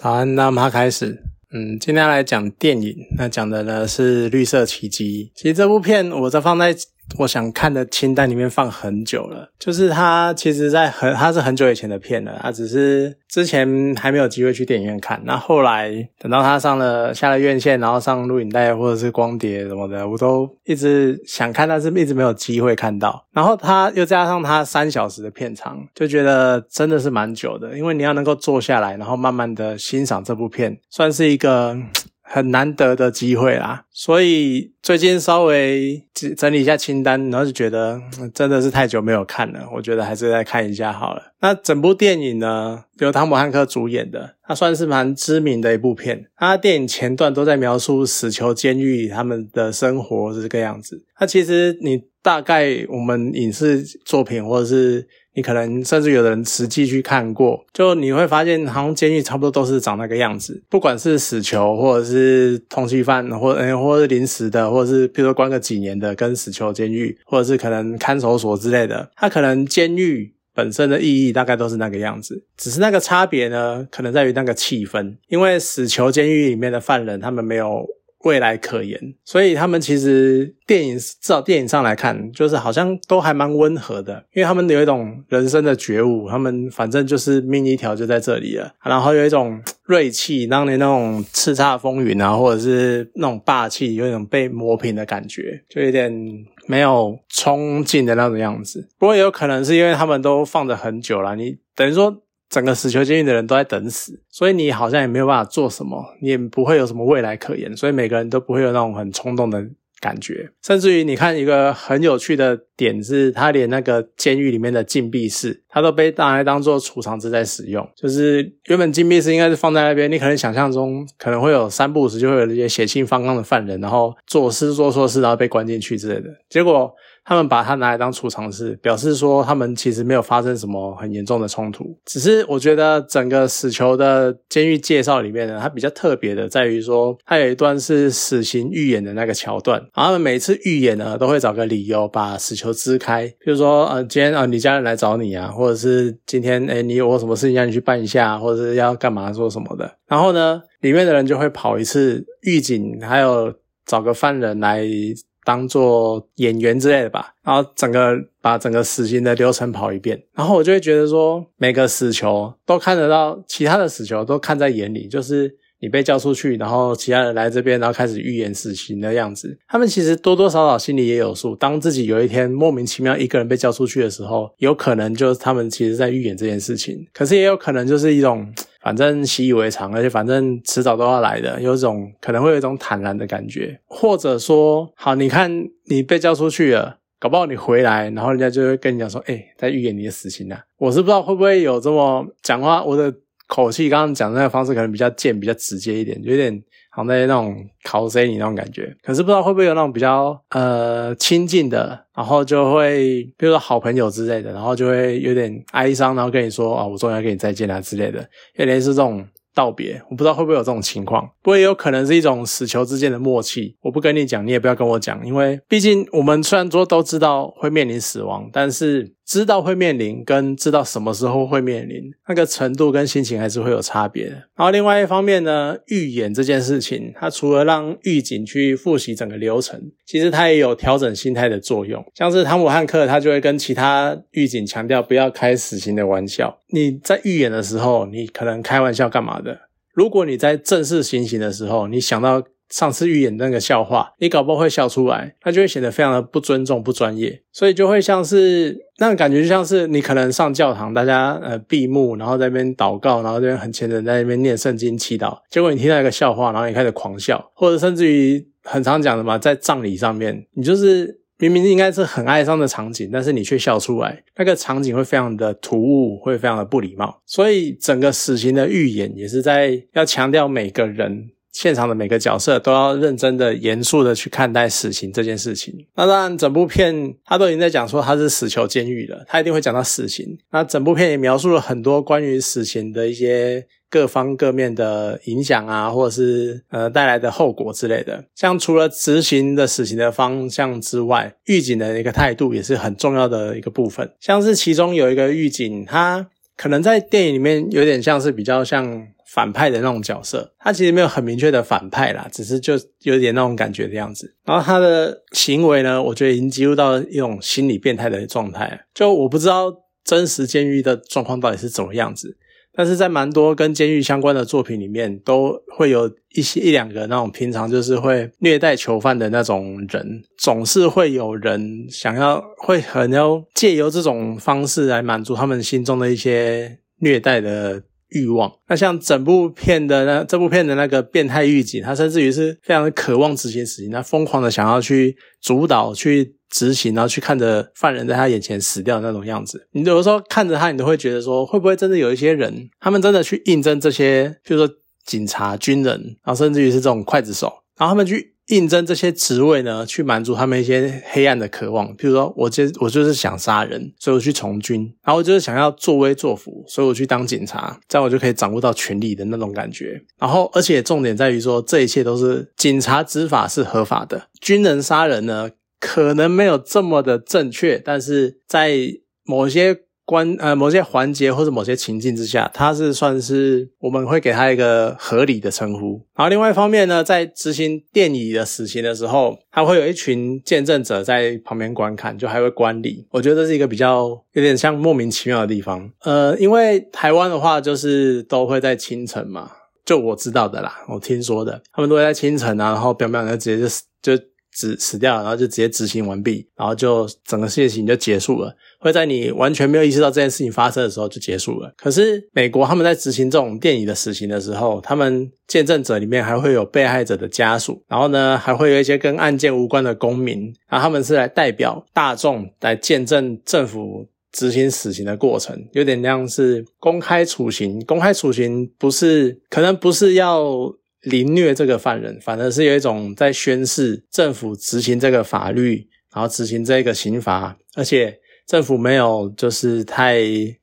早安，那么开始。嗯，今天来讲电影，那讲的呢是《绿色奇迹》。其实这部片我在放在我想看的清单里面放很久了，就是它其实在很它是很久以前的片了，它只是之前还没有机会去电影院看。那后来等到它上了下了院线，然后上录影带或者是光碟什么的，我都一直想看，但是一直没有机会看到。然后它又加上它三小时的片长，就觉得真的是蛮久的，因为你要能够坐下来，然后慢慢的欣赏这部片，算是一个。很难得的机会啦，所以最近稍微整理一下清单，然后就觉得真的是太久没有看了，我觉得还是再看一下好了。那整部电影呢，由汤姆汉克主演的，它算是蛮知名的一部片。它电影前段都在描述死囚监狱他们的生活是这个样子。那其实你大概我们影视作品或者是。你可能甚至有的人实际去看过，就你会发现，好像监狱差不多都是长那个样子，不管是死囚，或者是通缉犯，或嗯，或者是临时的，或者是比如说关个几年的，跟死囚监狱，或者是可能看守所之类的，它可能监狱本身的意义大概都是那个样子，只是那个差别呢，可能在于那个气氛，因为死囚监狱里面的犯人，他们没有。未来可言，所以他们其实电影至少电影上来看，就是好像都还蛮温和的，因为他们有一种人生的觉悟，他们反正就是命一条就在这里了，然后有一种锐气，当年那种叱咤风云啊，或者是那种霸气，有一种被磨平的感觉，就有点没有冲劲的那种样子。不过也有可能是因为他们都放着很久了，你等于说。整个死囚监狱的人都在等死，所以你好像也没有办法做什么，你也不会有什么未来可言，所以每个人都不会有那种很冲动的感觉。甚至于你看一个很有趣的点是，他连那个监狱里面的禁闭室，他都被拿来当做储藏室在使用。就是原本禁闭室应该是放在那边，你可能想象中可能会有三不五时就会有一些血气方刚的犯人，然后做事做错事，然后被关进去之类的。结果。他们把它拿来当储藏室，表示说他们其实没有发生什么很严重的冲突。只是我觉得整个死囚的监狱介绍里面呢，它比较特别的在于说，它有一段是死刑预演的那个桥段。然后他们每次预演呢，都会找个理由把死囚支开，比如说呃，今天啊，你家人来找你啊，或者是今天哎，你有什么事情让你去办一下，或者是要干嘛做什么的。然后呢，里面的人就会跑一次狱警，还有找个犯人来。当做演员之类的吧，然后整个把整个死刑的流程跑一遍，然后我就会觉得说，每个死囚都看得到，其他的死囚都看在眼里，就是你被叫出去，然后其他人来这边，然后开始预演死刑的样子，他们其实多多少少心里也有数。当自己有一天莫名其妙一个人被叫出去的时候，有可能就是他们其实在预演这件事情，可是也有可能就是一种。反正习以为常，而且反正迟早都要来的，有种可能会有一种坦然的感觉，或者说，好，你看你被叫出去了，搞不好你回来，然后人家就会跟你讲说，哎，在预言你的死刑啊。我是不知道会不会有这么讲话，我的口气刚刚讲的那个方式可能比较贱，比较直接一点，有点。好在那种考谁你那种感觉，可是不知道会不会有那种比较呃亲近的，然后就会比如说好朋友之类的，然后就会有点哀伤，然后跟你说啊，我终于要跟你再见啊之类的，有点是这种。道别，我不知道会不会有这种情况，不过也有可能是一种死囚之间的默契。我不跟你讲，你也不要跟我讲，因为毕竟我们虽然说都知道会面临死亡，但是知道会面临跟知道什么时候会面临那个程度跟心情还是会有差别的。然后另外一方面呢，预演这件事情，它除了让狱警去复习整个流程，其实它也有调整心态的作用。像是汤姆汉克，他就会跟其他狱警强调不要开死刑的玩笑。你在预演的时候，你可能开玩笑干嘛的？如果你在正式行刑的时候，你想到上次预演那个笑话，你搞不好会笑出来，那就会显得非常的不尊重、不专业，所以就会像是那种感觉，就像是你可能上教堂，大家呃闭目，然后在那边祷告，然后这边很虔诚在那边念圣经祈祷，结果你听到一个笑话，然后你开始狂笑，或者甚至于很常讲的嘛，在葬礼上面，你就是。明明应该是很哀伤的场景，但是你却笑出来，那个场景会非常的突兀，会非常的不礼貌。所以整个死刑的预演也是在要强调每个人现场的每个角色都要认真的、严肃的去看待死刑这件事情。那当然，整部片他都已经在讲说他是死囚监狱了，他一定会讲到死刑。那整部片也描述了很多关于死刑的一些。各方各面的影响啊，或者是呃带来的后果之类的，像除了执行的死刑的方向之外，狱警的一个态度也是很重要的一个部分。像是其中有一个狱警，他可能在电影里面有点像是比较像反派的那种角色，他其实没有很明确的反派啦，只是就有点那种感觉的样子。然后他的行为呢，我觉得已经进入到一种心理变态的状态。就我不知道真实监狱的状况到底是怎么样子，但是在蛮多跟监狱相关的作品里面，都会有一些一两个那种平常就是会虐待囚犯的那种人，总是会有人想要会很要借由这种方式来满足他们心中的一些虐待的。欲望，那像整部片的那这部片的那个变态狱警，他甚至于是非常的渴望执行死刑，他疯狂的想要去主导去执行，然后去看着犯人在他眼前死掉那种样子。你有的时候看着他，你都会觉得说，会不会真的有一些人，他们真的去应征这些，比如说警察、军人，然后甚至于是这种刽子手，然后他们去。应征这些职位呢，去满足他们一些黑暗的渴望。比如说，我就我就是想杀人，所以我去从军；然后我就是想要作威作福，所以我去当警察，这样我就可以掌握到权力的那种感觉。然后，而且重点在于说，这一切都是警察执法是合法的，军人杀人呢，可能没有这么的正确，但是在某些。关呃某些环节或者某些情境之下，它是算是我们会给他一个合理的称呼。然后另外一方面呢，在执行电椅的死刑的时候，他会有一群见证者在旁边观看，就还会观礼。我觉得这是一个比较有点像莫名其妙的地方。呃，因为台湾的话就是都会在清晨嘛，就我知道的啦，我听说的，他们都会在清晨啊，然后表表就直接就就。死死掉，然后就直接执行完毕，然后就整个事情就结束了。会在你完全没有意识到这件事情发生的时候就结束了。可是美国他们在执行这种电影的死刑的时候，他们见证者里面还会有被害者的家属，然后呢还会有一些跟案件无关的公民，然后他们是来代表大众来见证政府执行死刑的过程，有点像是公开处刑。公开处刑不是可能不是要。凌虐这个犯人，反而是有一种在宣誓政府执行这个法律，然后执行这个刑罚，而且政府没有就是太，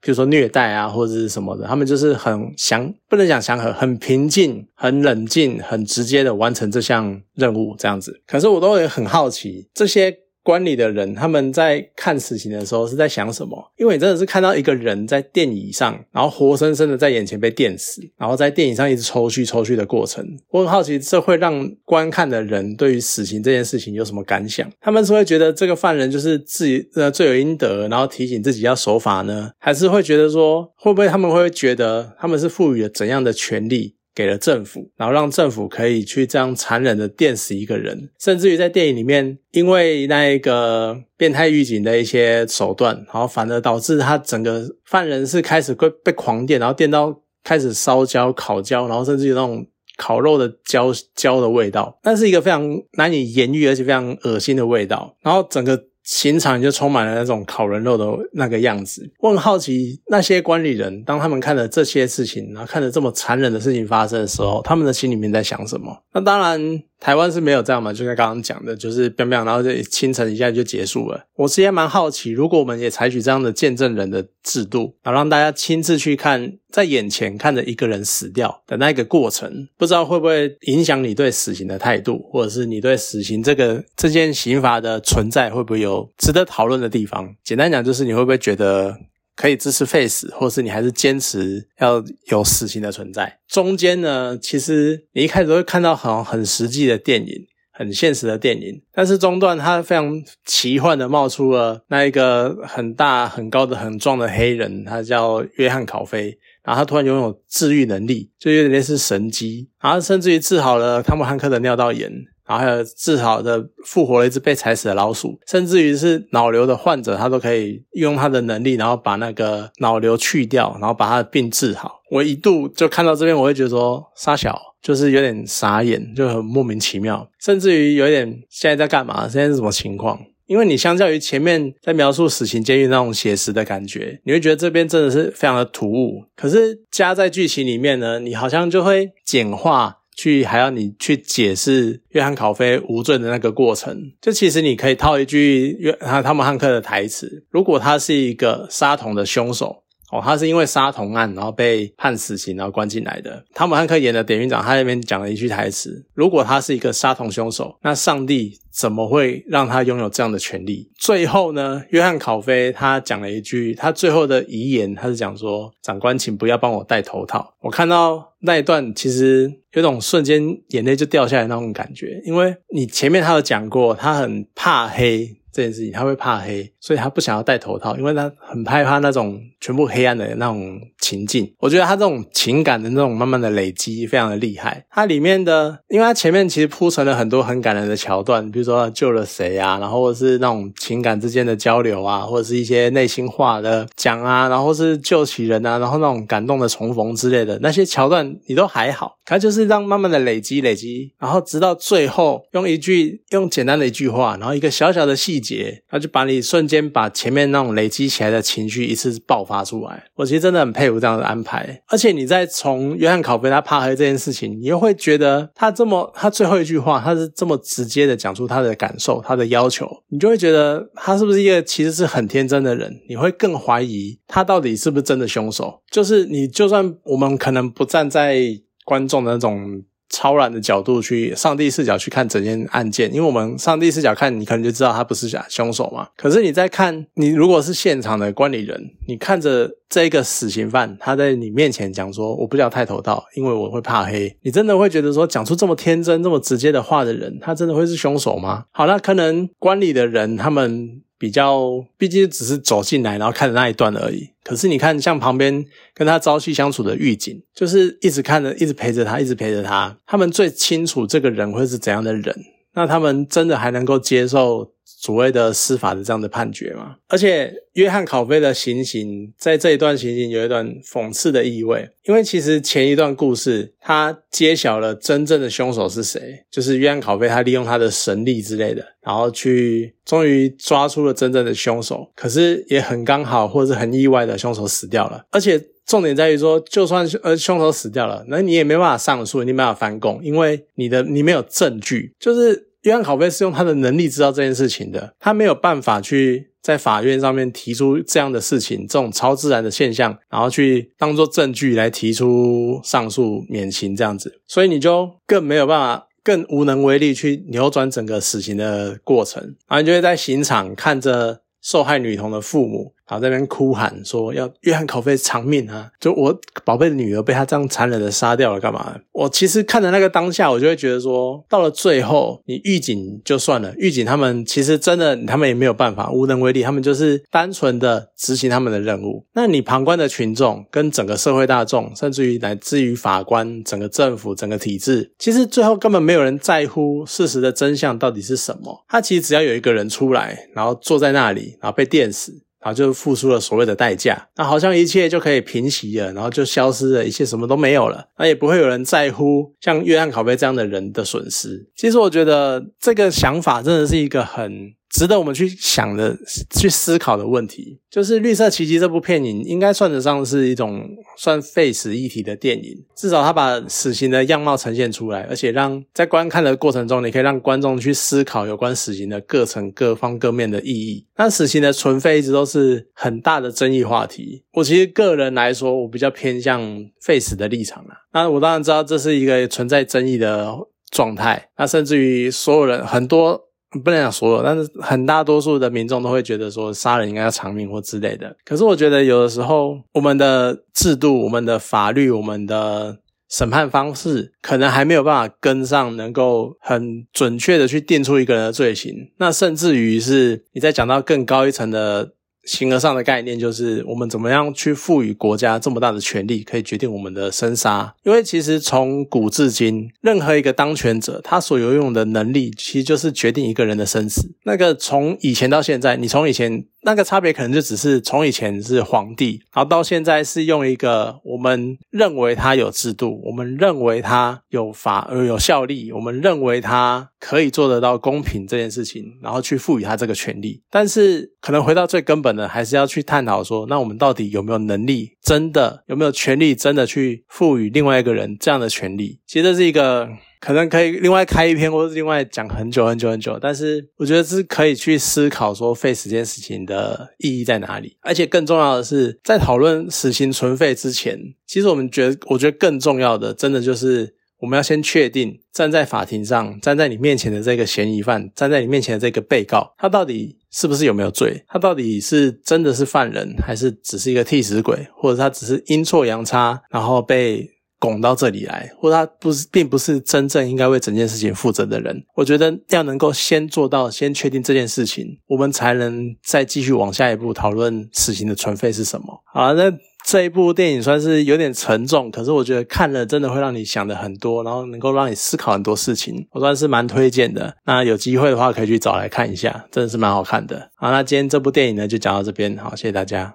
比如说虐待啊或者是什么的，他们就是很祥，不能讲祥和，很平静、很冷静、很直接的完成这项任务这样子。可是我都会很好奇这些。观里的人，他们在看死刑的时候是在想什么？因为你真的是看到一个人在电椅上，然后活生生的在眼前被电死，然后在电椅上一直抽搐抽搐的过程。我很好奇，这会让观看的人对于死刑这件事情有什么感想？他们是会觉得这个犯人就是自己呃罪有应得，然后提醒自己要守法呢？还是会觉得说，会不会他们会觉得他们是赋予了怎样的权利？给了政府，然后让政府可以去这样残忍的电死一个人，甚至于在电影里面，因为那一个变态狱警的一些手段，然后反而导致他整个犯人是开始会被狂电，然后电到开始烧焦、烤焦，然后甚至有那种烤肉的焦焦的味道，那是一个非常难以言喻而且非常恶心的味道，然后整个。刑场就充满了那种烤人肉的那个样子。我很好奇，那些管理人当他们看了这些事情，然后看着这么残忍的事情发生的时候，他们的心里面在想什么？那当然。台湾是没有这样嘛，就像刚刚讲的，就是彪彪，然后就清晨一下就结束了。我其实蛮好奇，如果我们也采取这样的见证人的制度，然后让大家亲自去看，在眼前看着一个人死掉的那个过程，不知道会不会影响你对死刑的态度，或者是你对死刑这个这件刑罚的存在会不会有值得讨论的地方？简单讲，就是你会不会觉得？可以支持废死，或是你还是坚持要有死刑的存在。中间呢，其实你一开始会看到很很实际的电影，很现实的电影，但是中段它非常奇幻的冒出了那一个很大、很高的、很壮的黑人，他叫约翰考菲，然后他突然拥有治愈能力，就有点类似神机，然后甚至于治好了汤姆汉克的尿道炎。然后还有治好的复活了一只被踩死的老鼠，甚至于是脑瘤的患者，他都可以用他的能力，然后把那个脑瘤去掉，然后把他的病治好。我一度就看到这边，我会觉得说沙小，就是有点傻眼，就很莫名其妙，甚至于有点现在在干嘛？现在是什么情况？因为你相较于前面在描述死刑监狱那种写实的感觉，你会觉得这边真的是非常的突兀。可是加在剧情里面呢，你好像就会简化。去还要你去解释约翰考菲无罪的那个过程，就其实你可以套一句约他汤姆汉克的台词：如果他是一个杀童的凶手，哦，他是因为杀童案然后被判死刑，然后关进来的。汤姆汉克演的典狱长，他那边讲了一句台词：如果他是一个杀童凶手，那上帝怎么会让他拥有这样的权利？最后呢，约翰考菲他讲了一句，他最后的遗言，他是讲说：长官，请不要帮我戴头套。我看到那一段，其实有种瞬间眼泪就掉下来那种感觉，因为你前面他有讲过，他很怕黑。这件事情，他会怕黑，所以他不想要戴头套，因为他很害怕那种全部黑暗的那种情境。我觉得他这种情感的那种慢慢的累积，非常的厉害。它里面的，因为它前面其实铺成了很多很感人的桥段，比如说救了谁啊，然后或是那种情感之间的交流啊，或者是一些内心话的讲啊，然后是救起人啊，然后那种感动的重逢之类的那些桥段，你都还好。它就是让慢慢的累积累积，然后直到最后用一句用简单的一句话，然后一个小小的细节。节，他就把你瞬间把前面那种累积起来的情绪一次爆发出来。我其实真的很佩服这样的安排。而且你在从约翰考菲他怕黑这件事情，你又会觉得他这么他最后一句话，他是这么直接的讲出他的感受、他的要求，你就会觉得他是不是一个其实是很天真的人？你会更怀疑他到底是不是真的凶手？就是你就算我们可能不站在观众的那种。超然的角度去上帝视角去看整件案件，因为我们上帝视角看，你可能就知道他不是假凶手嘛。可是你在看，你如果是现场的管理人，你看着这个死刑犯他在你面前讲说：“我不叫太头道，因为我会怕黑。”你真的会觉得说，讲出这么天真、这么直接的话的人，他真的会是凶手吗？好，那可能管理的人他们。比较，毕竟只是走进来，然后看的那一段而已。可是你看，像旁边跟他朝夕相处的狱警，就是一直看着，一直陪着他，一直陪着他。他们最清楚这个人会是怎样的人，那他们真的还能够接受？所谓的司法的这样的判决嘛，而且约翰考菲的行刑在这一段行刑有一段讽刺的意味，因为其实前一段故事他揭晓了真正的凶手是谁，就是约翰考菲他利用他的神力之类的，然后去终于抓出了真正的凶手，可是也很刚好或者是很意外的凶手死掉了，而且重点在于说，就算呃凶手死掉了，那你也没办法上诉，你没办法翻供，因为你的你没有证据，就是。约翰考菲是用他的能力知道这件事情的，他没有办法去在法院上面提出这样的事情，这种超自然的现象，然后去当做证据来提出上诉免刑这样子，所以你就更没有办法，更无能为力去扭转整个死刑的过程，然后你就会在刑场看着受害女童的父母。然后在那边哭喊说要约翰考菲偿命啊！就我宝贝的女儿被他这样残忍的杀掉了，干嘛？我其实看着那个当下，我就会觉得说，到了最后，你狱警就算了，狱警他们其实真的他们也没有办法，无能为力，他们就是单纯的执行他们的任务。那你旁观的群众跟整个社会大众，甚至于乃至于法官、整个政府、整个体制，其实最后根本没有人在乎事实的真相到底是什么。他其实只要有一个人出来，然后坐在那里，然后被电死。然后就付出了所谓的代价，那好像一切就可以平息了，然后就消失了，一切什么都没有了，那也不会有人在乎像约翰·考贝这样的人的损失。其实我觉得这个想法真的是一个很。值得我们去想的、去思考的问题，就是《绿色奇迹》这部片影应该算得上是一种算废死议题的电影。至少它把死刑的样貌呈现出来，而且让在观看的过程中，你可以让观众去思考有关死刑的各层、各方、各面的意义。那死刑的存废一直都是很大的争议话题。我其实个人来说，我比较偏向废死的立场啦。那我当然知道这是一个存在争议的状态。那甚至于所有人很多。不能讲所有，但是很大多数的民众都会觉得说杀人应该要偿命或之类的。可是我觉得有的时候，我们的制度、我们的法律、我们的审判方式，可能还没有办法跟上，能够很准确的去定出一个人的罪行。那甚至于是你在讲到更高一层的。形而上的概念就是我们怎么样去赋予国家这么大的权力，可以决定我们的生杀。因为其实从古至今，任何一个当权者，他所拥有的能力，其实就是决定一个人的生死。那个从以前到现在，你从以前。那个差别可能就只是从以前是皇帝，然后到现在是用一个我们认为他有制度，我们认为他有法呃有效力，我们认为他可以做得到公平这件事情，然后去赋予他这个权利。但是可能回到最根本的，还是要去探讨说，那我们到底有没有能力，真的有没有权利，真的去赋予另外一个人这样的权利？其实这是一个。可能可以另外开一篇，或者另外讲很久很久很久。但是我觉得是可以去思考说废死这件事情的意义在哪里。而且更重要的是，在讨论死刑存废之前，其实我们觉得，我觉得更重要的，真的就是我们要先确定站在法庭上，站在你面前的这个嫌疑犯，站在你面前的这个被告，他到底是不是有没有罪？他到底是真的是犯人，还是只是一个替死鬼，或者他只是阴错阳差，然后被？拱到这里来，或他不是，并不是真正应该为整件事情负责的人。我觉得要能够先做到，先确定这件事情，我们才能再继续往下一步讨论死刑的存废是什么。好，那这一部电影算是有点沉重，可是我觉得看了真的会让你想的很多，然后能够让你思考很多事情，我算是蛮推荐的。那有机会的话，可以去找来看一下，真的是蛮好看的。好，那今天这部电影呢，就讲到这边，好，谢谢大家。